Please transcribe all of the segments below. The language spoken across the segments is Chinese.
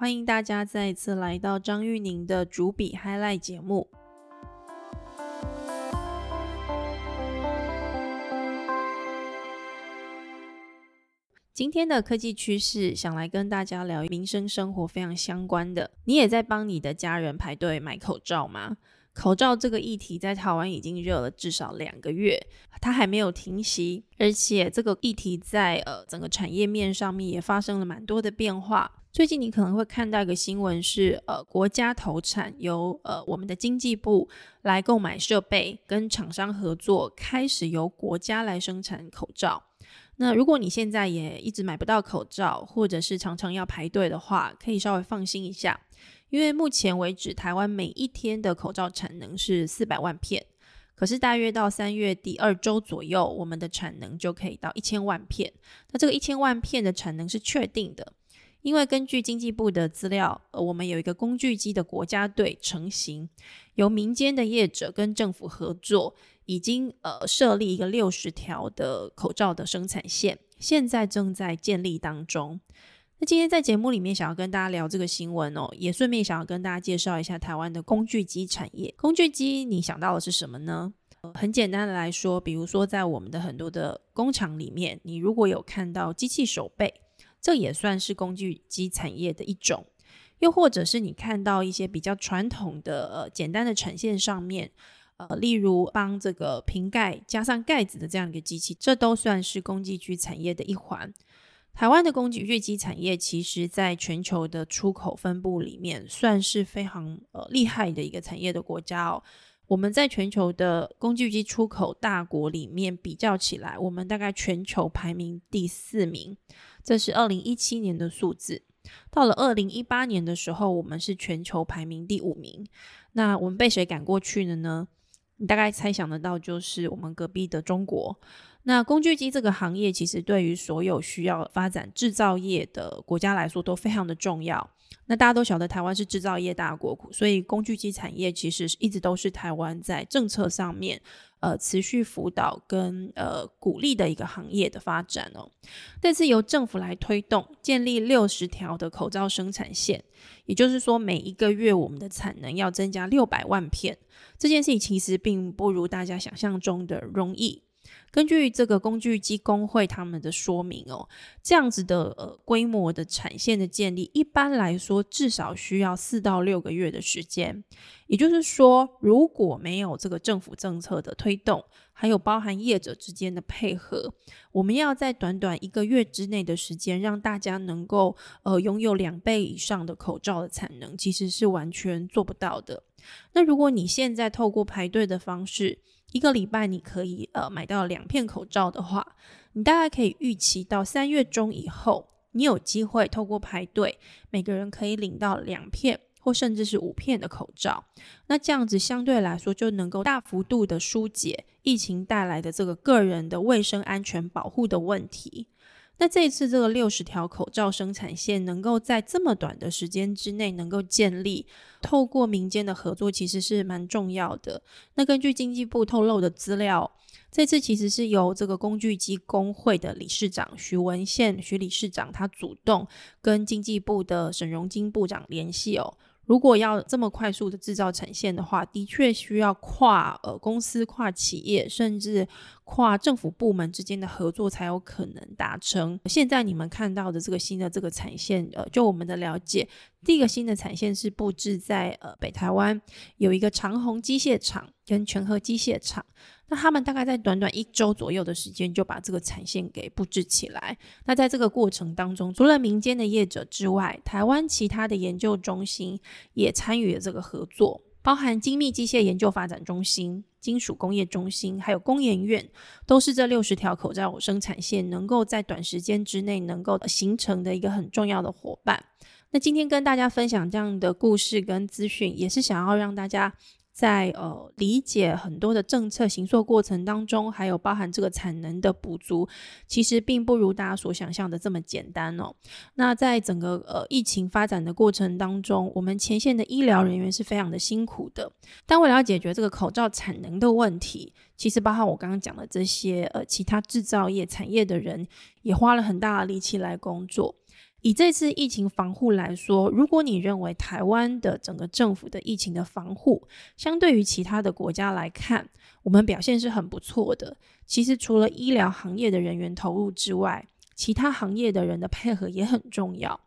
欢迎大家再一次来到张玉宁的主笔 Highlight 节目。今天的科技趋势，想来跟大家聊民生生活非常相关的。你也在帮你的家人排队买口罩吗？口罩这个议题在台湾已经热了至少两个月，它还没有停息，而且这个议题在呃整个产业面上面也发生了蛮多的变化。最近你可能会看到一个新闻，是呃国家投产，由呃我们的经济部来购买设备，跟厂商合作，开始由国家来生产口罩。那如果你现在也一直买不到口罩，或者是常常要排队的话，可以稍微放心一下。因为目前为止，台湾每一天的口罩产能是四百万片，可是大约到三月第二周左右，我们的产能就可以到一千万片。那这个一千万片的产能是确定的，因为根据经济部的资料，呃，我们有一个工具机的国家队成型，由民间的业者跟政府合作，已经呃设立一个六十条的口罩的生产线，现在正在建立当中。那今天在节目里面想要跟大家聊这个新闻哦，也顺便想要跟大家介绍一下台湾的工具机产业。工具机，你想到的是什么呢？很简单的来说，比如说在我们的很多的工厂里面，你如果有看到机器手背，这也算是工具机产业的一种。又或者是你看到一些比较传统的简单的产线上面，呃，例如帮这个瓶盖加上盖子的这样一个机器，这都算是工具机产业的一环。台湾的工具机产业，其实在全球的出口分布里面，算是非常呃厉害的一个产业的国家哦。我们在全球的工具机出口大国里面比较起来，我们大概全球排名第四名，这是二零一七年的数字。到了二零一八年的时候，我们是全球排名第五名。那我们被谁赶过去的呢？你大概猜想得到，就是我们隔壁的中国。那工具机这个行业，其实对于所有需要发展制造业的国家来说都非常的重要。那大家都晓得，台湾是制造业大国，所以工具机产业其实一直都是台湾在政策上面呃持续辅导跟呃鼓励的一个行业的发展哦。这次由政府来推动建立六十条的口罩生产线，也就是说每一个月我们的产能要增加六百万片。这件事情其实并不如大家想象中的容易。根据这个工具机工会他们的说明哦，这样子的呃规模的产线的建立，一般来说至少需要四到六个月的时间。也就是说，如果没有这个政府政策的推动，还有包含业者之间的配合，我们要在短短一个月之内的时间，让大家能够呃拥有两倍以上的口罩的产能，其实是完全做不到的。那如果你现在透过排队的方式，一个礼拜你可以呃买到两片口罩的话，你大概可以预期到三月中以后，你有机会透过排队，每个人可以领到两片或甚至是五片的口罩。那这样子相对来说就能够大幅度的疏解疫情带来的这个个人的卫生安全保护的问题。那这一次这个六十条口罩生产线能够在这么短的时间之内能够建立，透过民间的合作其实是蛮重要的。那根据经济部透露的资料，这次其实是由这个工具机工会的理事长徐文宪徐理事长他主动跟经济部的沈荣金部长联系哦。如果要这么快速的制造产线的话，的确需要跨呃公司、跨企业，甚至跨政府部门之间的合作才有可能达成。现在你们看到的这个新的这个产线，呃，就我们的了解，第一个新的产线是布置在呃北台湾，有一个长虹机械厂跟全和机械厂。那他们大概在短短一周左右的时间就把这个产线给布置起来。那在这个过程当中，除了民间的业者之外，台湾其他的研究中心也参与了这个合作，包含精密机械研究发展中心、金属工业中心，还有工研院，都是这六十条口罩生产线能够在短时间之内能够形成的一个很重要的伙伴。那今天跟大家分享这样的故事跟资讯，也是想要让大家。在呃理解很多的政策行作过程当中，还有包含这个产能的补足，其实并不如大家所想象的这么简单哦。那在整个呃疫情发展的过程当中，我们前线的医疗人员是非常的辛苦的。但为了要解决这个口罩产能的问题，其实包含我刚刚讲的这些呃其他制造业产业的人，也花了很大的力气来工作。以这次疫情防护来说，如果你认为台湾的整个政府的疫情的防护，相对于其他的国家来看，我们表现是很不错的。其实除了医疗行业的人员投入之外，其他行业的人的配合也很重要。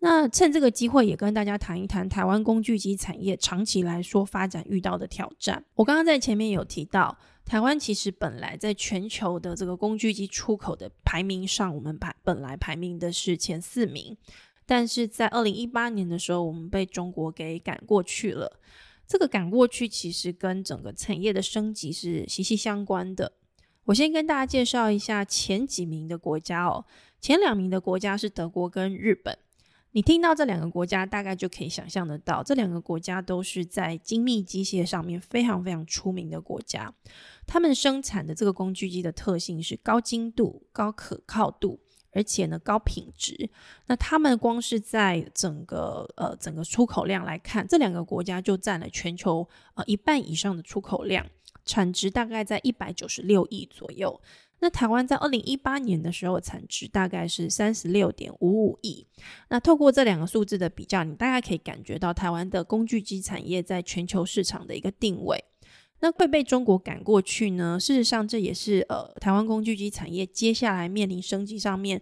那趁这个机会，也跟大家谈一谈台湾工具机产业长期来说发展遇到的挑战。我刚刚在前面有提到。台湾其实本来在全球的这个工具机出口的排名上，我们排本来排名的是前四名，但是在二零一八年的时候，我们被中国给赶过去了。这个赶过去其实跟整个产业的升级是息息相关的。我先跟大家介绍一下前几名的国家哦，前两名的国家是德国跟日本。你听到这两个国家，大概就可以想象得到，这两个国家都是在精密机械上面非常非常出名的国家。他们生产的这个工具机的特性是高精度、高可靠度，而且呢高品质。那他们光是在整个呃整个出口量来看，这两个国家就占了全球呃一半以上的出口量，产值大概在一百九十六亿左右。那台湾在二零一八年的时候，产值大概是三十六点五五亿。那透过这两个数字的比较，你大概可以感觉到台湾的工具机产业在全球市场的一个定位。那会被中国赶过去呢？事实上，这也是呃台湾工具机产业接下来面临升级上面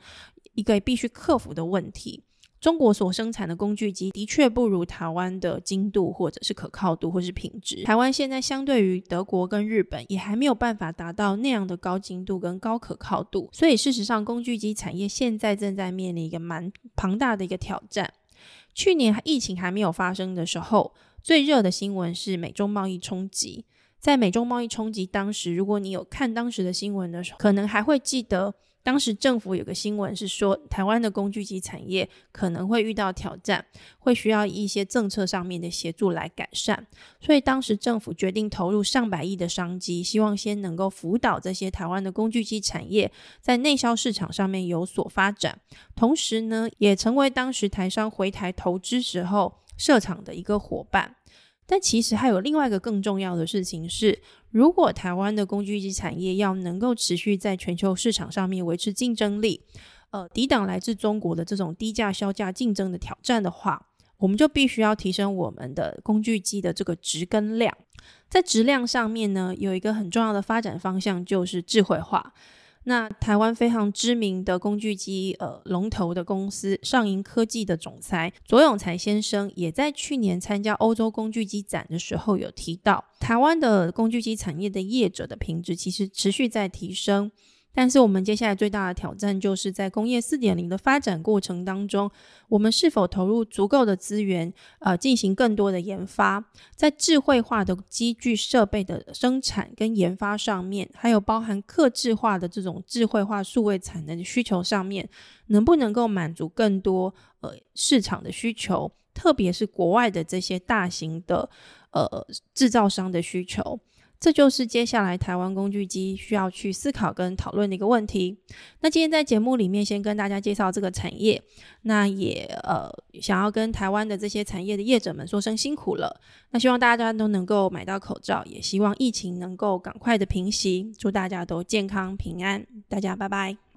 一个必须克服的问题。中国所生产的工具机的确不如台湾的精度，或者是可靠度，或是品质。台湾现在相对于德国跟日本，也还没有办法达到那样的高精度跟高可靠度。所以事实上，工具机产业现在正在面临一个蛮庞大的一个挑战。去年疫情还没有发生的时候，最热的新闻是美中贸易冲击。在美中贸易冲击当时，如果你有看当时的新闻的时候，可能还会记得。当时政府有个新闻是说，台湾的工具机产业可能会遇到挑战，会需要一些政策上面的协助来改善。所以当时政府决定投入上百亿的商机，希望先能够辅导这些台湾的工具机产业在内销市场上面有所发展，同时呢，也成为当时台商回台投资时候设厂的一个伙伴。但其实还有另外一个更重要的事情是，如果台湾的工具机产业要能够持续在全球市场上面维持竞争力，呃，抵挡来自中国的这种低价销价竞争的挑战的话，我们就必须要提升我们的工具机的这个值跟量。在质量上面呢，有一个很重要的发展方向就是智慧化。那台湾非常知名的工具机呃龙头的公司上银科技的总裁左永才先生，也在去年参加欧洲工具机展的时候有提到，台湾的工具机产业的业者的品质其实持续在提升。但是我们接下来最大的挑战，就是在工业四点零的发展过程当中，我们是否投入足够的资源，呃，进行更多的研发，在智慧化的机具设备的生产跟研发上面，还有包含客制化的这种智慧化数位产能的需求上面，能不能够满足更多呃市场的需求，特别是国外的这些大型的呃制造商的需求。这就是接下来台湾工具机需要去思考跟讨论的一个问题。那今天在节目里面先跟大家介绍这个产业，那也呃想要跟台湾的这些产业的业者们说声辛苦了。那希望大家都能够买到口罩，也希望疫情能够赶快的平息，祝大家都健康平安。大家拜拜。